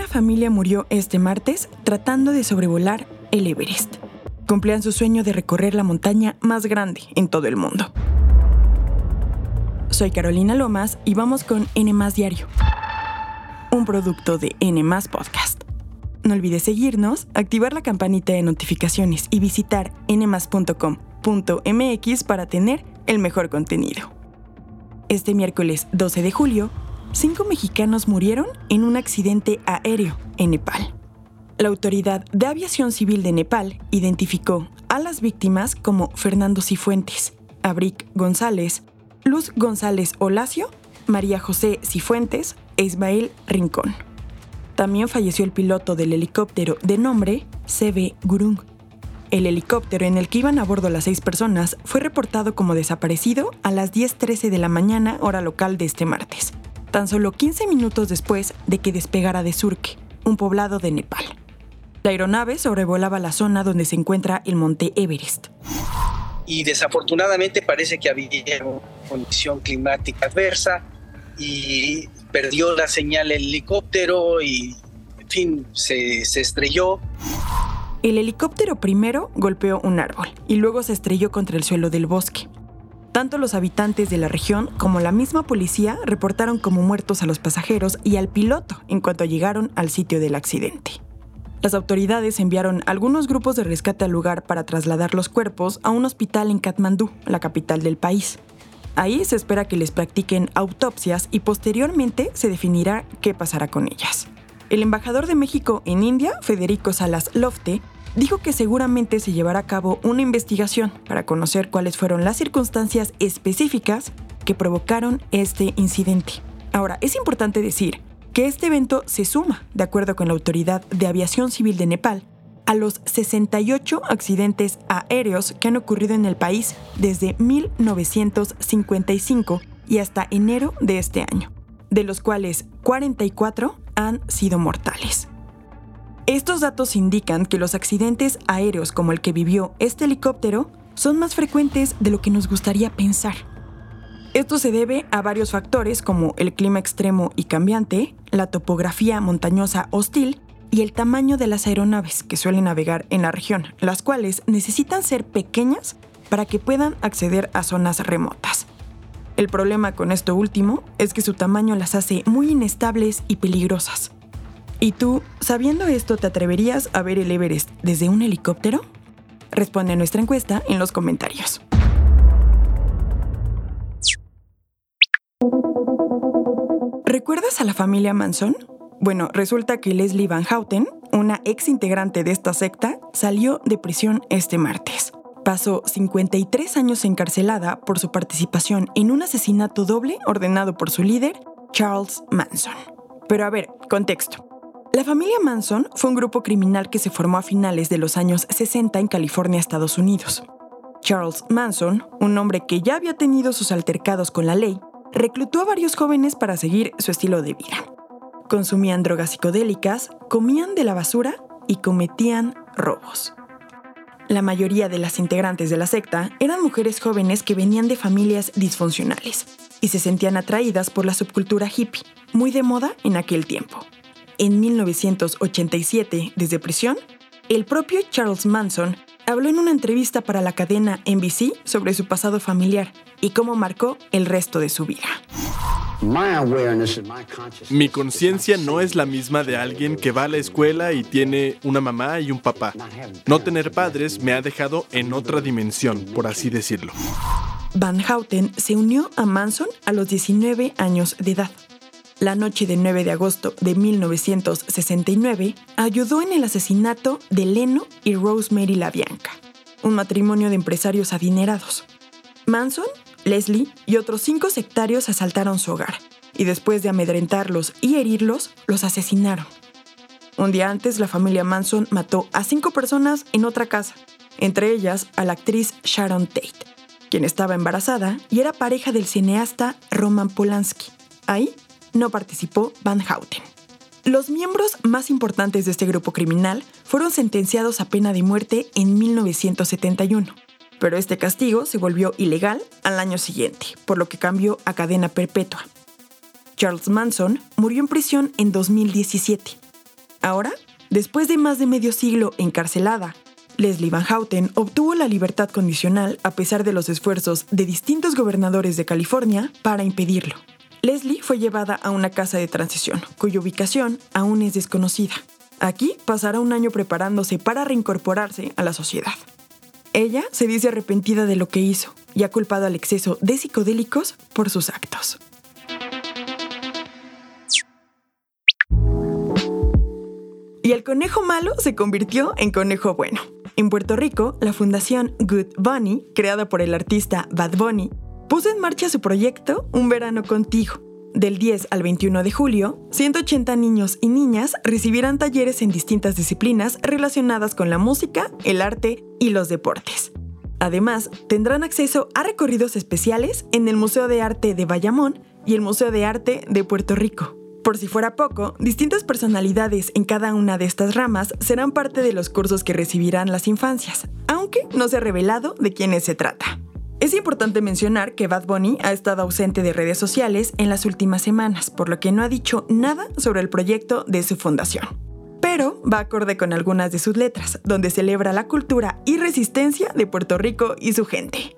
una familia murió este martes tratando de sobrevolar el Everest. Cumplían su sueño de recorrer la montaña más grande en todo el mundo. Soy Carolina Lomas y vamos con N Diario, un producto de N Podcast. No olvides seguirnos, activar la campanita de notificaciones y visitar nmas.com.mx para tener el mejor contenido. Este miércoles 12 de julio, cinco mexicanos murieron en un accidente aéreo en Nepal. La Autoridad de Aviación Civil de Nepal identificó a las víctimas como Fernando Cifuentes, Abric González, Luz González Olacio, María José Cifuentes e Ismael Rincón. También falleció el piloto del helicóptero de nombre CB Gurung. El helicóptero en el que iban a bordo las seis personas fue reportado como desaparecido a las 10.13 de la mañana hora local de este martes tan solo 15 minutos después de que despegara de Surque, un poblado de Nepal. La aeronave sobrevolaba la zona donde se encuentra el monte Everest. Y desafortunadamente parece que había una condición climática adversa y perdió la señal el helicóptero y, en fin, se, se estrelló. El helicóptero primero golpeó un árbol y luego se estrelló contra el suelo del bosque. Tanto los habitantes de la región como la misma policía reportaron como muertos a los pasajeros y al piloto en cuanto llegaron al sitio del accidente. Las autoridades enviaron algunos grupos de rescate al lugar para trasladar los cuerpos a un hospital en Katmandú, la capital del país. Ahí se espera que les practiquen autopsias y posteriormente se definirá qué pasará con ellas. El embajador de México en India, Federico Salas Lofte, dijo que seguramente se llevará a cabo una investigación para conocer cuáles fueron las circunstancias específicas que provocaron este incidente. Ahora, es importante decir que este evento se suma, de acuerdo con la Autoridad de Aviación Civil de Nepal, a los 68 accidentes aéreos que han ocurrido en el país desde 1955 y hasta enero de este año, de los cuales 44 han sido mortales. Estos datos indican que los accidentes aéreos como el que vivió este helicóptero son más frecuentes de lo que nos gustaría pensar. Esto se debe a varios factores como el clima extremo y cambiante, la topografía montañosa hostil y el tamaño de las aeronaves que suelen navegar en la región, las cuales necesitan ser pequeñas para que puedan acceder a zonas remotas. El problema con esto último es que su tamaño las hace muy inestables y peligrosas. ¿Y tú, sabiendo esto, te atreverías a ver el Everest desde un helicóptero? Responde a nuestra encuesta en los comentarios. ¿Recuerdas a la familia Manson? Bueno, resulta que Leslie Van Houten, una ex integrante de esta secta, salió de prisión este martes. Pasó 53 años encarcelada por su participación en un asesinato doble ordenado por su líder, Charles Manson. Pero a ver, contexto. La familia Manson fue un grupo criminal que se formó a finales de los años 60 en California, Estados Unidos. Charles Manson, un hombre que ya había tenido sus altercados con la ley, reclutó a varios jóvenes para seguir su estilo de vida. Consumían drogas psicodélicas, comían de la basura y cometían robos. La mayoría de las integrantes de la secta eran mujeres jóvenes que venían de familias disfuncionales y se sentían atraídas por la subcultura hippie, muy de moda en aquel tiempo en 1987 desde prisión, el propio Charles Manson habló en una entrevista para la cadena NBC sobre su pasado familiar y cómo marcó el resto de su vida. Mi conciencia no es la misma de alguien que va a la escuela y tiene una mamá y un papá. No tener padres me ha dejado en otra dimensión, por así decirlo. Van Houten se unió a Manson a los 19 años de edad la noche del 9 de agosto de 1969, ayudó en el asesinato de Leno y Rosemary LaBianca, un matrimonio de empresarios adinerados. Manson, Leslie y otros cinco sectarios asaltaron su hogar y después de amedrentarlos y herirlos, los asesinaron. Un día antes, la familia Manson mató a cinco personas en otra casa, entre ellas a la actriz Sharon Tate, quien estaba embarazada y era pareja del cineasta Roman Polanski. Ahí no participó Van Houten. Los miembros más importantes de este grupo criminal fueron sentenciados a pena de muerte en 1971, pero este castigo se volvió ilegal al año siguiente, por lo que cambió a cadena perpetua. Charles Manson murió en prisión en 2017. Ahora, después de más de medio siglo encarcelada, Leslie Van Houten obtuvo la libertad condicional a pesar de los esfuerzos de distintos gobernadores de California para impedirlo. Leslie fue llevada a una casa de transición, cuya ubicación aún es desconocida. Aquí pasará un año preparándose para reincorporarse a la sociedad. Ella se dice arrepentida de lo que hizo y ha culpado al exceso de psicodélicos por sus actos. Y el conejo malo se convirtió en conejo bueno. En Puerto Rico, la fundación Good Bunny, creada por el artista Bad Bunny, puso en marcha su proyecto Un verano contigo. Del 10 al 21 de julio, 180 niños y niñas recibirán talleres en distintas disciplinas relacionadas con la música, el arte y los deportes. Además, tendrán acceso a recorridos especiales en el Museo de Arte de Bayamón y el Museo de Arte de Puerto Rico. Por si fuera poco, distintas personalidades en cada una de estas ramas serán parte de los cursos que recibirán las infancias, aunque no se ha revelado de quiénes se trata. Es importante mencionar que Bad Bunny ha estado ausente de redes sociales en las últimas semanas, por lo que no ha dicho nada sobre el proyecto de su fundación. Pero va acorde con algunas de sus letras, donde celebra la cultura y resistencia de Puerto Rico y su gente.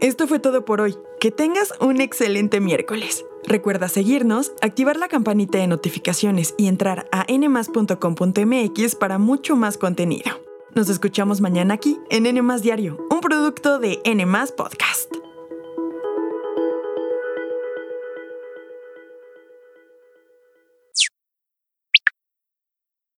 Esto fue todo por hoy. Que tengas un excelente miércoles. Recuerda seguirnos, activar la campanita de notificaciones y entrar a nmas.com.mx para mucho más contenido. Nos escuchamos mañana aquí en N Diario, un producto de N Podcast.